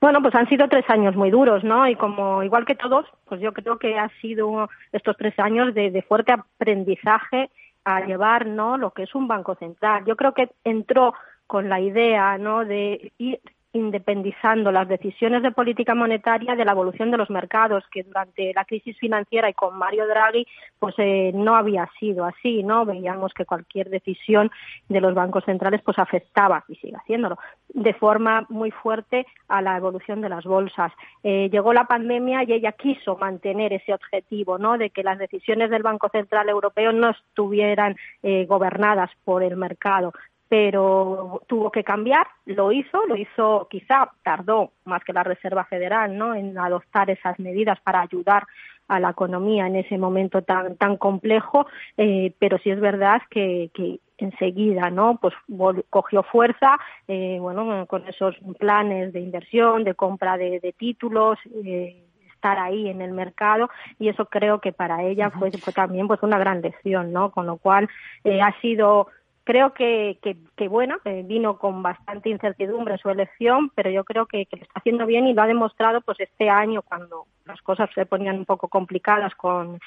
Bueno, pues han sido tres años muy duros, ¿no? Y como igual que todos, pues yo creo que ha sido estos tres años de, de fuerte aprendizaje a llevar, ¿no? Lo que es un banco central. Yo creo que entró con la idea, ¿no? De ir independizando las decisiones de política monetaria de la evolución de los mercados, que durante la crisis financiera y con Mario Draghi, pues eh, no había sido así, ¿no? Veíamos que cualquier decisión de los bancos centrales pues afectaba, y sigue haciéndolo, de forma muy fuerte a la evolución de las bolsas. Eh, llegó la pandemia y ella quiso mantener ese objetivo, ¿no? De que las decisiones del Banco Central Europeo no estuvieran eh, gobernadas por el mercado, pero tuvo que cambiar, lo hizo, lo hizo, quizá tardó más que la Reserva Federal, ¿no? En adoptar esas medidas para ayudar a la economía en ese momento tan tan complejo, eh, pero sí es verdad que, que enseguida, ¿no? Pues cogió fuerza, eh, bueno, con esos planes de inversión, de compra de, de títulos. Eh, estar ahí en el mercado y eso creo que para ella fue, fue también pues una gran lección, ¿no? Con lo cual eh, ha sido creo que, que, que bueno, vino con bastante incertidumbre su elección, pero yo creo que, que, lo está haciendo bien y lo ha demostrado pues este año cuando las cosas se ponían un poco complicadas con,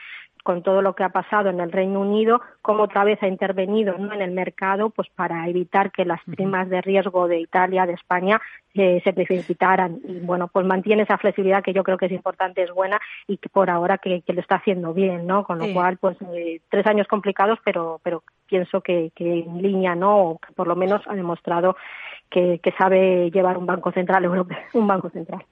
con todo lo que ha pasado en el Reino Unido, cómo otra vez ha intervenido ¿no? en el mercado pues para evitar que las primas de riesgo de Italia, de España, eh, se precipitaran. Y bueno, pues mantiene esa flexibilidad que yo creo que es importante, es buena y que por ahora que, que lo está haciendo bien, ¿no? Con lo sí. cual, pues eh, tres años complicados, pero, pero pienso que, que en línea, ¿no? O que por lo menos ha demostrado que, que sabe llevar un banco central europeo, un banco central.